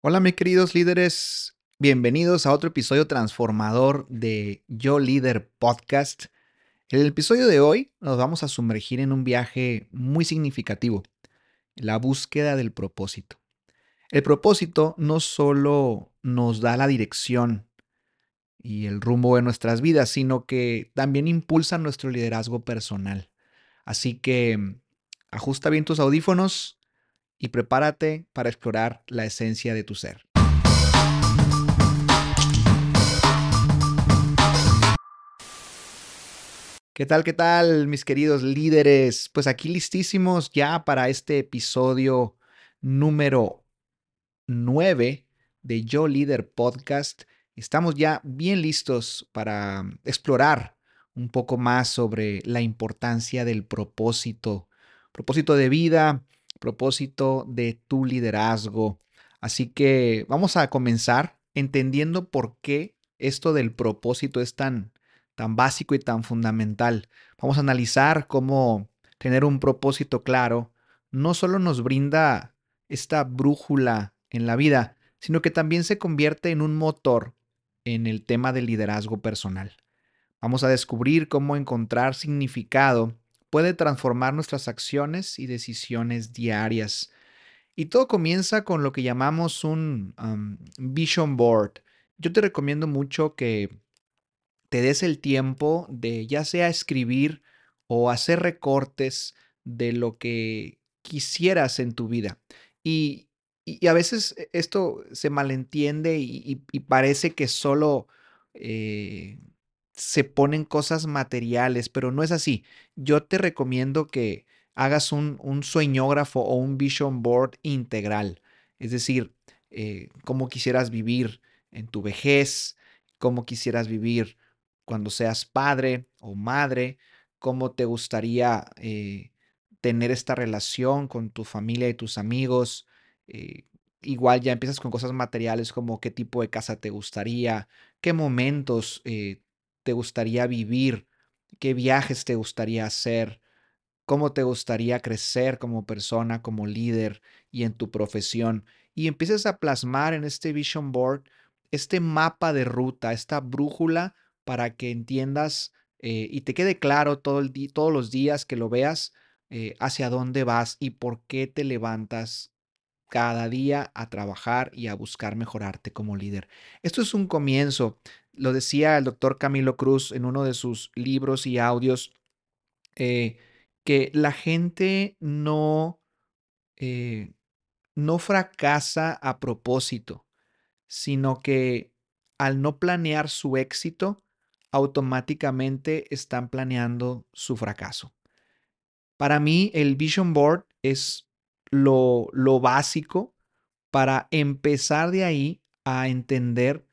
Hola, mis queridos líderes. Bienvenidos a otro episodio transformador de Yo Líder Podcast. En el episodio de hoy nos vamos a sumergir en un viaje muy significativo, la búsqueda del propósito. El propósito no solo nos da la dirección y el rumbo de nuestras vidas, sino que también impulsa nuestro liderazgo personal. Así que ajusta bien tus audífonos y prepárate para explorar la esencia de tu ser. ¿Qué tal, qué tal, mis queridos líderes? Pues aquí listísimos ya para este episodio número 9 de Yo Líder Podcast. Estamos ya bien listos para explorar un poco más sobre la importancia del propósito, propósito de vida, propósito de tu liderazgo. Así que vamos a comenzar entendiendo por qué esto del propósito es tan, tan básico y tan fundamental. Vamos a analizar cómo tener un propósito claro no solo nos brinda esta brújula en la vida, sino que también se convierte en un motor en el tema del liderazgo personal. Vamos a descubrir cómo encontrar significado puede transformar nuestras acciones y decisiones diarias. Y todo comienza con lo que llamamos un vision board. Yo te recomiendo mucho que te des el tiempo de ya sea escribir o hacer recortes de lo que quisieras en tu vida. Y, a veces e, esto se malentiende y, parece que solo eh, se ponen cosas materiales, pero no es así. Yo te recomiendo que hagas un, sueñógrafo o un vision board integral, es decir, eh, cómo quisieras vivir en tu vejez, cómo quisieras vivir cuando seas padre o madre, cómo te gustaría eh, tener esta relación con tu familia y tus amigos. Eh, igual ya empiezas con cosas materiales como qué tipo de casa te gustaría, qué momentos te gustaría vivir, qué viajes te gustaría hacer, cómo te gustaría crecer como persona, como líder y en tu profesión. Y empieces a plasmar en este vision board este mapa de ruta, esta brújula para que entiendas eh, y te quede claro todo el todos los días que lo veas eh, hacia dónde vas y por qué te levantas cada día a trabajar y a buscar mejorarte como líder. Esto es un comienzo lo decía el doctor Camilo Cruz en uno de sus libros y audios, eh, que la gente no, eh, no fracasa a propósito, sino que al no planear su éxito, automáticamente están planeando su fracaso. Para mí, el Vision Board es lo, lo básico para empezar de ahí a entender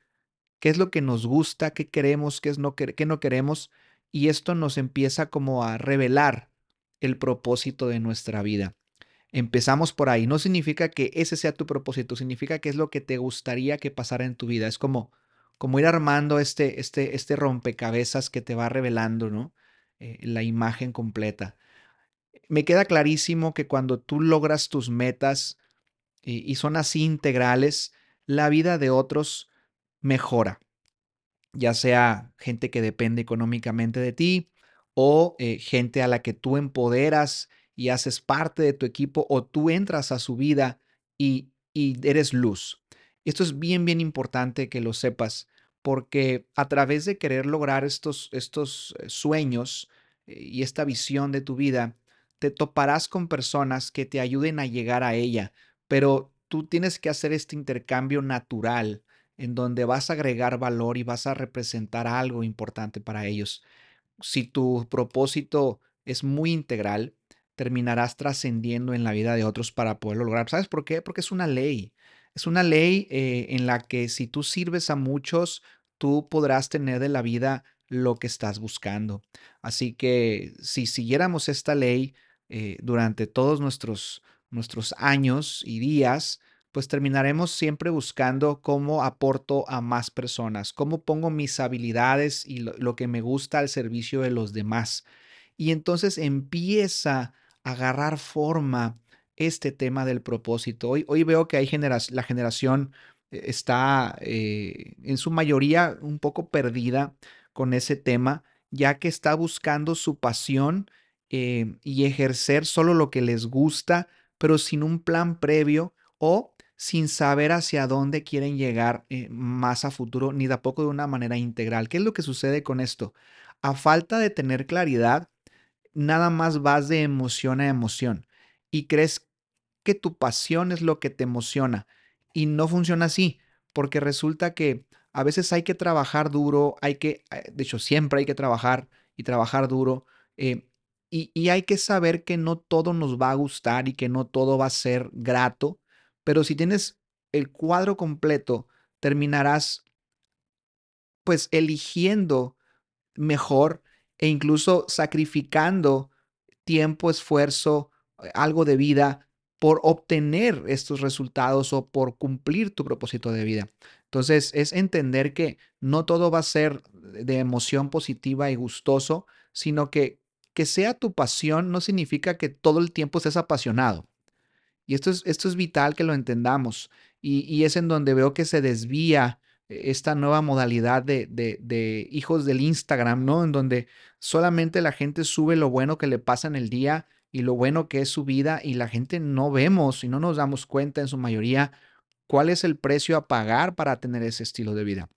qué es lo que nos gusta, qué queremos, qué, es no, qué no queremos, y esto nos empieza como a revelar el propósito de nuestra vida. Empezamos por ahí. No significa que ese sea tu propósito, significa que es lo que te gustaría que pasara en tu vida. Es como, como ir armando este, este, este rompecabezas que te va revelando, ¿no? Eh, la imagen completa. Me queda clarísimo que cuando tú logras tus metas y son así integrales, la vida de otros mejora, ya sea gente que depende económicamente de ti o eh, gente a la que tú empoderas y haces parte de tu equipo o tú entras a su vida y, eres luz. Esto es bien, bien importante que lo sepas porque a través de querer lograr estos, estos eh, sueños eh, y esta visión de tu vida, te toparás con personas que te ayuden a llegar a ella, pero tú tienes que hacer este intercambio natural en donde vas a agregar valor y vas a representar algo importante para ellos. Si tu propósito es muy integral, terminarás trascendiendo en la vida de otros para poderlo lograr. ¿Sabes por qué? Porque es una ley. Es una ley eh, en la que si tú sirves a muchos, tú podrás tener de la vida lo que estás buscando. Así que si siguiéramos esta ley eh, durante todos nuestros, nuestros años y días, pues terminaremos siempre buscando cómo aporto a más personas, cómo pongo mis habilidades y lo, que me gusta al servicio de los demás. Y entonces empieza a agarrar forma este tema del propósito. Hoy, hoy veo que hay la generación eh, está eh, en su mayoría un poco perdida con ese tema, ya que está buscando su pasión eh, y ejercer solo lo que les gusta, pero sin un plan previo o sin saber hacia dónde quieren llegar más a futuro, ni tampoco de una manera integral. ¿Qué es lo que sucede con esto? A falta de tener claridad, nada más vas de emoción a emoción y crees que tu pasión es lo que te emociona. Y no funciona así, porque resulta que a veces hay que trabajar duro, hay que, eh, de hecho siempre hay que trabajar y trabajar duro, eh, y hay que saber que no todo nos va a gustar y que no todo va a ser grato, pero si tienes el cuadro completo, terminarás pues eligiendo mejor e incluso sacrificando tiempo, esfuerzo, eh, algo de vida por obtener estos resultados o por cumplir tu propósito de vida. Entonces, es entender que no todo va a ser de emoción positiva y gustoso, sino que que sea tu pasión no significa que todo el tiempo estés apasionado. Y esto es, esto es vital que lo entendamos. Y, y es en donde veo que se desvía esta nueva modalidad de, de, hijos del Instagram, ¿no? En donde solamente la gente sube lo bueno que le pasa en el día y lo bueno que es su vida y la gente no vemos y no nos damos cuenta en su mayoría cuál es el precio a pagar para tener ese estilo de vida.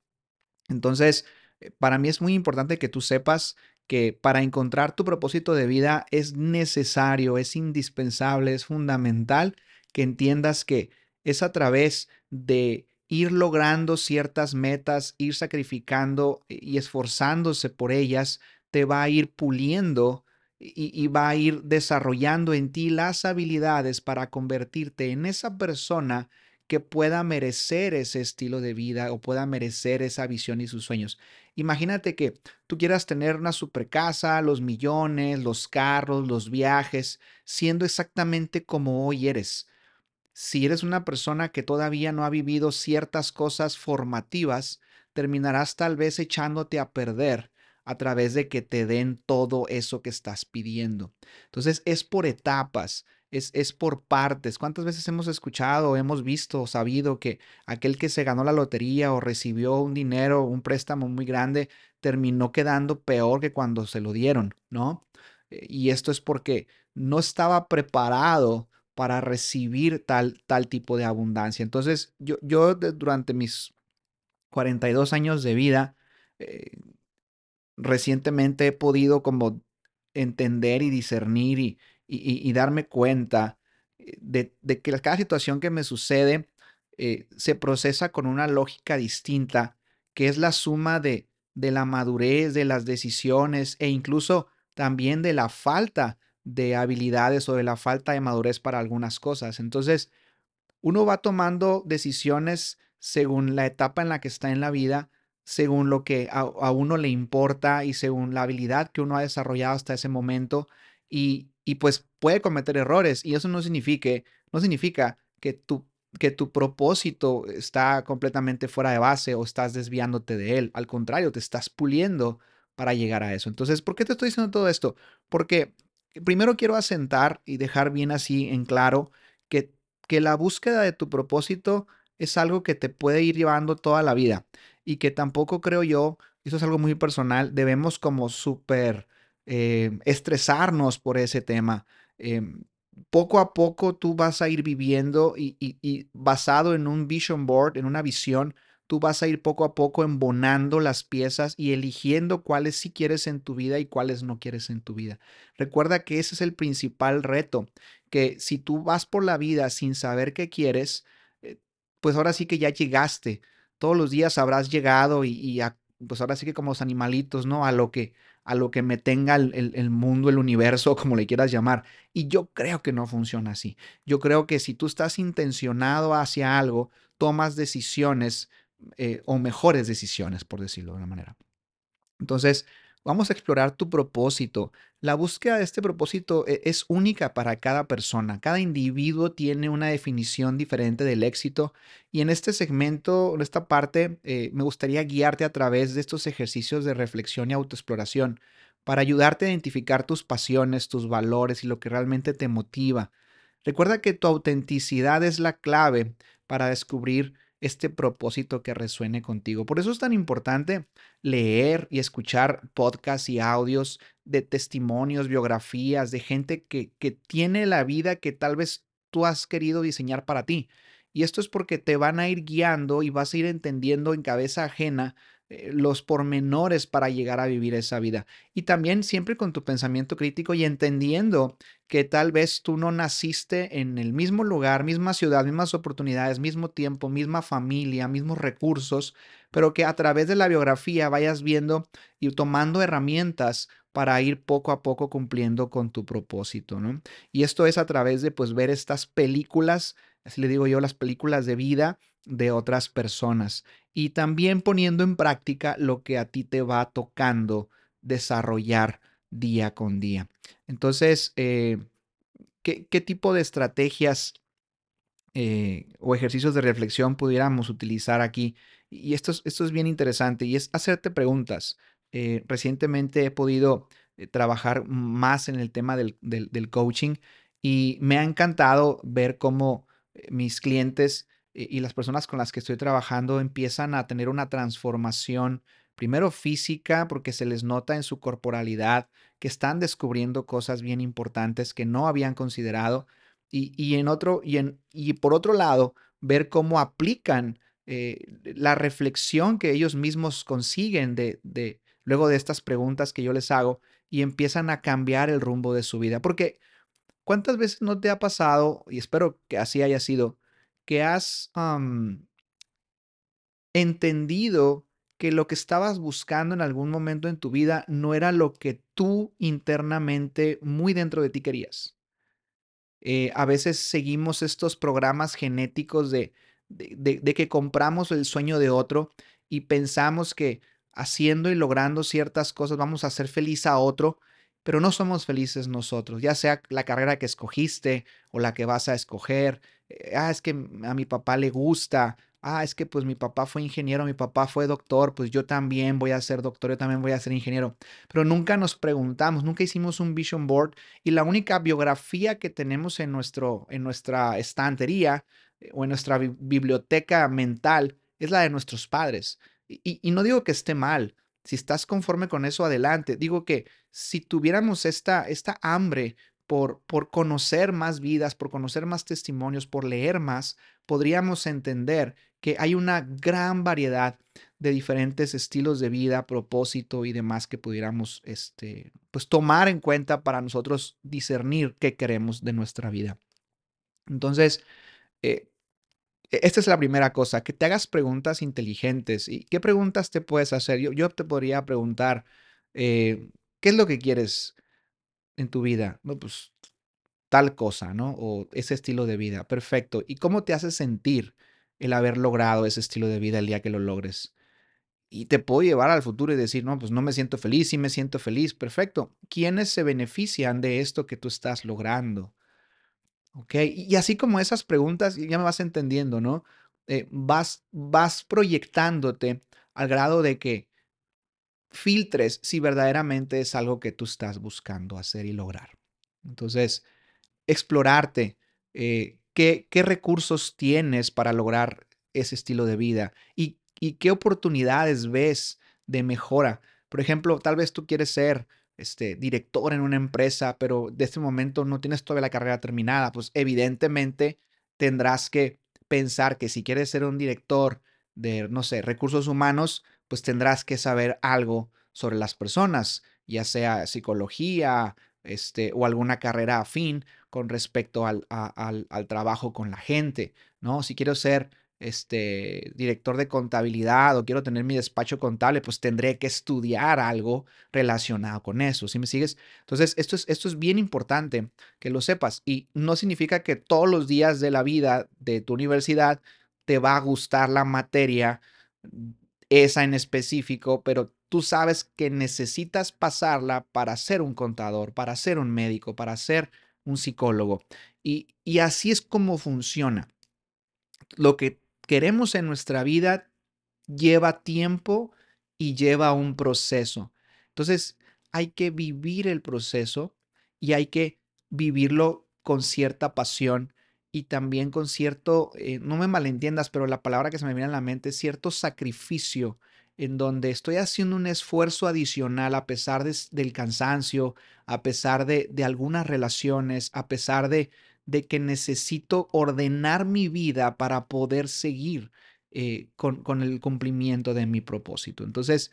Entonces, eh, para mí es muy importante que tú sepas que para encontrar tu propósito de vida es necesario, es indispensable, es fundamental que entiendas que es a través de ir logrando ciertas metas, ir sacrificando y esforzándose por ellas, te va a ir puliendo y, va a ir desarrollando en ti las habilidades para convertirte en esa persona que pueda merecer ese estilo de vida o pueda merecer esa visión y sus sueños. Imagínate que tú quieras tener una super casa, los millones, los carros, los viajes, siendo exactamente como hoy eres si eres una persona que todavía no ha vivido ciertas cosas formativas, terminarás tal vez echándote a perder a través de que te den todo eso que estás pidiendo. Entonces es por etapas, es, es por partes. ¿Cuántas veces hemos escuchado, hemos visto, sabido que aquel que se ganó la lotería o recibió un dinero, un préstamo muy grande, terminó quedando peor que cuando se lo dieron, ¿no? Eh, y esto es porque no estaba preparado para recibir tal, tal tipo de abundancia. Entonces, yo, yo durante mis 42 años de vida, eh, recientemente he podido como entender y discernir y, y, darme cuenta eh, de, que cada situación que me sucede eh, se procesa con una lógica distinta, que es la suma de, de la madurez, de las decisiones e incluso también de la falta de habilidades o de la falta de madurez para algunas cosas. Entonces, uno va tomando decisiones según la etapa en la que está en la vida, según lo que a, uno le importa y según la habilidad que uno ha desarrollado hasta ese momento y, y pues puede cometer errores y eso no significa, no significa que tu, que tu propósito está completamente fuera de base o estás desviándote de él. Al contrario, te estás puliendo para llegar a eso. Entonces, ¿por qué te estoy diciendo todo esto? Porque primero quiero asentar y dejar bien así en claro que, que la búsqueda de tu propósito es algo que te puede ir llevando toda la vida y que tampoco creo yo, eso es algo muy personal, debemos como súper eh, estresarnos por ese tema. Em, poco a poco tú vas a ir viviendo y, y basado en un vision board, en una visión, tú vas a ir poco a poco embonando las piezas y eligiendo cuáles sí quieres en tu vida y cuáles no quieres en tu vida. Recuerda que ese es el principal reto, que si tú vas por la vida sin saber qué quieres, eh, pues ahora sí que ya llegaste. Todos los días habrás llegado y, pues ahora sí que como los animalitos, ¿no? A lo que, a lo que me tenga el, el, mundo, el universo, como le quieras llamar. Y yo creo que no funciona así. Yo creo que si tú estás intencionado hacia algo, tomas decisiones eh, o mejores decisiones, por decirlo de una manera. Entonces, vamos a explorar tu propósito. La búsqueda de este propósito eh, es única para cada persona. Cada individuo tiene una definición diferente del éxito y en este segmento, en esta parte, eh, me gustaría guiarte a través de estos ejercicios de reflexión y autoexploración para ayudarte a identificar tus pasiones, tus valores y lo que realmente te motiva. Recuerda que tu autenticidad es la clave para descubrir este propósito que resuene contigo. Por eso es tan importante leer y escuchar podcasts y audios de testimonios, biografías de gente que, que tiene la vida que tal vez tú has querido diseñar para ti. Y esto es porque te van a ir guiando y vas a ir entendiendo en cabeza ajena los pormenores para llegar a vivir esa vida. Y también siempre con tu pensamiento crítico y entendiendo que tal vez tú no naciste en el mismo lugar, misma ciudad, mismas oportunidades, mismo tiempo, misma familia, mismos recursos, pero que a través de la biografía vayas viendo y tomando herramientas para ir poco a poco cumpliendo con tu propósito, ¿no? Y esto es a través de pues ver estas películas, así le digo yo, las películas de vida de otras personas y también poniendo en práctica lo que a ti te va tocando desarrollar día con día. Entonces, eh, ¿qué, tipo de estrategias eh, o ejercicios de reflexión pudiéramos utilizar aquí? Y esto es, esto es bien interesante y es hacerte preguntas. Eh, recientemente he podido trabajar más en el tema del, del, coaching y me ha encantado ver cómo mis clientes y las personas con las que estoy trabajando empiezan a tener una transformación, primero física, porque se les nota en su corporalidad que están descubriendo cosas bien importantes que no habían considerado, y, en otro, y, en, y por otro lado, ver cómo aplican eh, la reflexión que ellos mismos consiguen de, de, luego de estas preguntas que yo les hago y empiezan a cambiar el rumbo de su vida. Porque, ¿cuántas veces no te ha pasado, y espero que así haya sido, que has entendido que lo que estabas buscando en algún momento en tu vida no era lo que tú internamente, muy dentro de ti querías. Eh, a veces seguimos estos programas genéticos de, de, que compramos el sueño de otro y pensamos que haciendo y logrando ciertas cosas vamos a hacer feliz a otro, pero no somos felices nosotros, ya sea la carrera que escogiste o la que vas a escoger, ah, es que a mi papá le gusta, ah, es que pues mi papá fue ingeniero, mi papá fue doctor, pues yo también voy a ser doctor, yo también voy a ser ingeniero. Pero nunca nos preguntamos, nunca hicimos un vision board y la única biografía que tenemos en, nuestro, en nuestra estantería eh, o en nuestra biblioteca mental es la de nuestros padres. Y, y no digo que esté mal, si estás conforme con eso, adelante. Digo que si tuviéramos esta, esta hambre por, conocer más vidas, por conocer más testimonios, por leer más, podríamos entender que hay una gran variedad de diferentes estilos de vida, propósito y demás que pudiéramos este, pues tomar en cuenta para nosotros discernir qué queremos de nuestra vida. Entonces, eh, e, esta es la primera cosa, que te hagas preguntas inteligentes. ¿Y qué preguntas te puedes hacer? Yo, yo te podría preguntar, eh, ¿qué es lo que quieres? En tu vida? No, pues tal cosa, ¿no? O ese estilo de vida. Perfecto. ¿Y cómo te hace sentir el haber logrado ese estilo de vida el día que lo logres? Y te puedo llevar al futuro y decir, no, pues no me siento feliz, sí me siento feliz. Perfecto. ¿Quiénes se benefician de esto que tú estás logrando? ¿Ok? Y así como esas preguntas, ya me vas entendiendo, ¿no? Eh, vas, vas proyectándote al grado de que filtres si verdaderamente es algo que tú estás buscando hacer y lograr. Entonces, explorarte, eh, qué, qué, recursos tienes para lograr ese estilo de vida y, y qué oportunidades ves de mejora. Por ejemplo, tal vez tú quieres ser este, director en una empresa, pero de este momento no tienes todavía la carrera terminada, pues evidentemente tendrás que pensar que si quieres ser un director de, no sé, recursos humanos, pues tendrás que saber algo sobre las personas, ya sea psicología este, o alguna carrera afín con respecto al, al, trabajo con la gente, ¿no? Si quiero ser este, director de contabilidad o quiero tener mi despacho contable, pues tendré que estudiar algo relacionado con eso, ¿sí me sigues? Entonces, esto es, esto es bien importante que lo sepas y no significa que todos los días de la vida de tu universidad te va a gustar la materia esa en específico, pero tú sabes que necesitas pasarla para ser un contador, para ser un médico, para ser un psicólogo. Y, y así es como funciona. Lo que queremos en nuestra vida lleva tiempo y lleva un proceso. Entonces, hay que vivir el proceso y hay que vivirlo con cierta pasión y también con cierto, eh, no me malentiendas, pero la palabra que se me viene a la mente es cierto sacrificio en donde estoy haciendo un esfuerzo adicional a pesar del cansancio, a pesar de, algunas relaciones, a pesar de, de, que necesito ordenar mi vida para poder seguir eh, con, con, el cumplimiento de mi propósito. Entonces,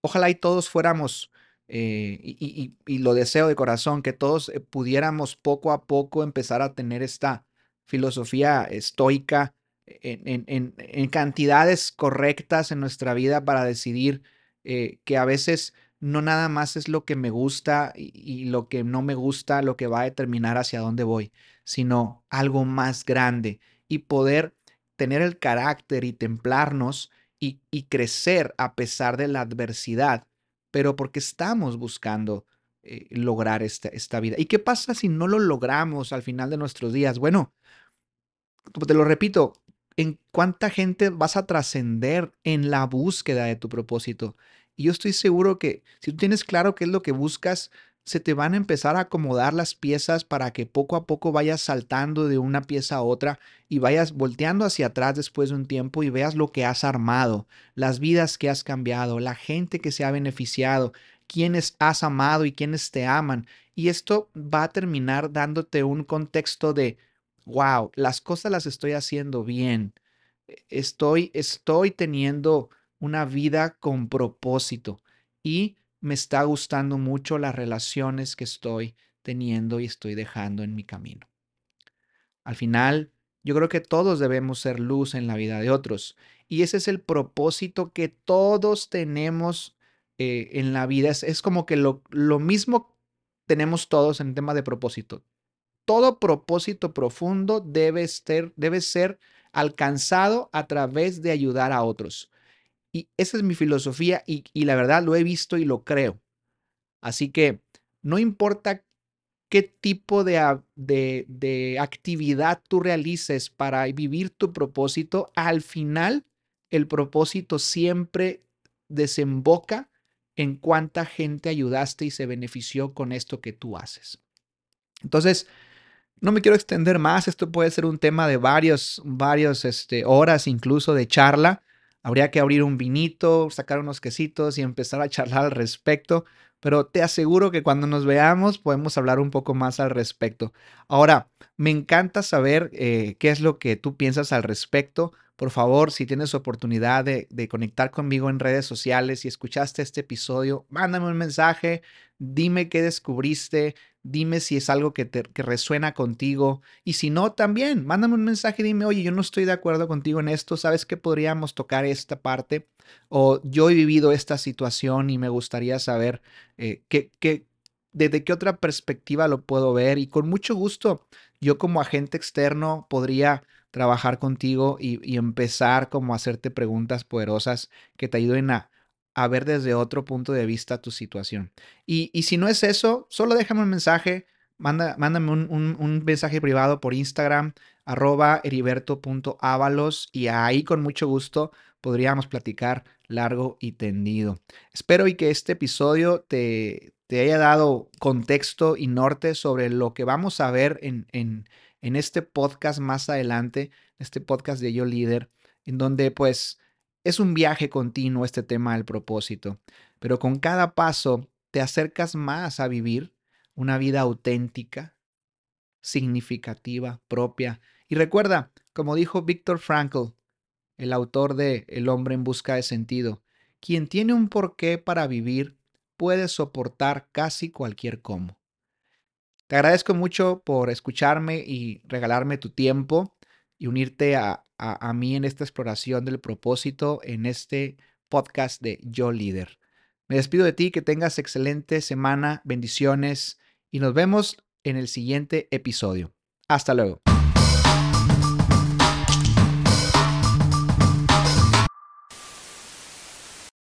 ojalá y todos fuéramos, eh, y, lo deseo de corazón, que todos pudiéramos poco a poco empezar a tener esta filosofía estoica en, cantidades correctas en nuestra vida para decidir eh, que a veces no nada más es lo que me gusta y, lo que no me gusta lo que va a determinar hacia dónde voy, sino algo más grande y poder tener el carácter y templarnos y, crecer a pesar de la adversidad, pero porque estamos buscando eh, lograr esta, esta vida. ¿Y qué pasa si no lo logramos al final de nuestros días? Bueno, te lo repito, en cuánta gente vas a trascender en la búsqueda de tu propósito. Y yo estoy seguro que si tú tienes claro qué es lo que buscas, se te van a empezar a acomodar las piezas para que poco a poco vayas saltando de una pieza a otra y vayas volteando hacia atrás después de un tiempo y veas lo que has armado, las vidas que has cambiado, la gente que se ha beneficiado, quienes has amado y quienes te aman. Y esto va a terminar dándote un contexto de wow, las cosas las estoy haciendo bien. Estoy, estoy teniendo una vida con propósito y me está gustando mucho las relaciones que estoy teniendo y estoy dejando en mi camino. Al final, yo creo que todos debemos ser luz en la vida de otros y ese es el propósito que todos tenemos eh, en la vida. Es, es como que lo, lo mismo tenemos todos en el tema de propósito todo propósito profundo debe ser, debe ser alcanzado a través de ayudar a otros. Y esa es mi filosofía y, la verdad lo he visto y lo creo. Así que no importa qué tipo de, de, de, actividad tú realices para vivir tu propósito, al final el propósito siempre desemboca en cuánta gente ayudaste y se benefició con esto que tú haces. Entonces, no me quiero extender más, esto puede ser un tema de varios, varios este, horas incluso de charla. Habría que abrir un vinito, sacar unos quesitos y empezar a charlar al respecto, pero te aseguro que cuando nos veamos podemos hablar un poco más al respecto. Ahora, me encanta saber eh, qué es lo que tú piensas al respecto. Por favor, si tienes oportunidad de, conectar conmigo en redes sociales y escuchaste este episodio, mándame un mensaje, dime qué descubriste, dime si es algo que, resuena contigo y si no, también mándame un mensaje dime, oye, yo no estoy de acuerdo contigo en esto, ¿sabes que podríamos tocar esta parte? O yo he vivido esta situación y me gustaría saber eh, desde qué otra perspectiva lo puedo ver y con mucho gusto yo como agente externo podría trabajar contigo y, empezar como a hacerte preguntas poderosas que te ayuden a a ver desde otro punto de vista tu situación. Y, si no es eso, solo déjame un mensaje, manda, mándame un, mensaje privado por Instagram, arroba heriberto.avalos y ahí con mucho gusto podríamos platicar largo y tendido. Espero y que este episodio te, te haya dado contexto y norte sobre lo que vamos a ver en, en, en este podcast más adelante, este podcast de Yo Líder, en donde pues es un viaje continuo este tema del propósito, pero con cada paso te acercas más a vivir una vida auténtica, significativa, propia. Y recuerda, como dijo Viktor Frankl, el autor de El hombre en busca de sentido, quien tiene un porqué para vivir puede soportar casi cualquier cómo. Te agradezco mucho por escucharme y regalarme tu tiempo y unirte a, a, mí en esta exploración del propósito en este podcast de Yo Líder. Me despido de ti, que tengas excelente semana, bendiciones y nos vemos en el siguiente episodio. Hasta luego.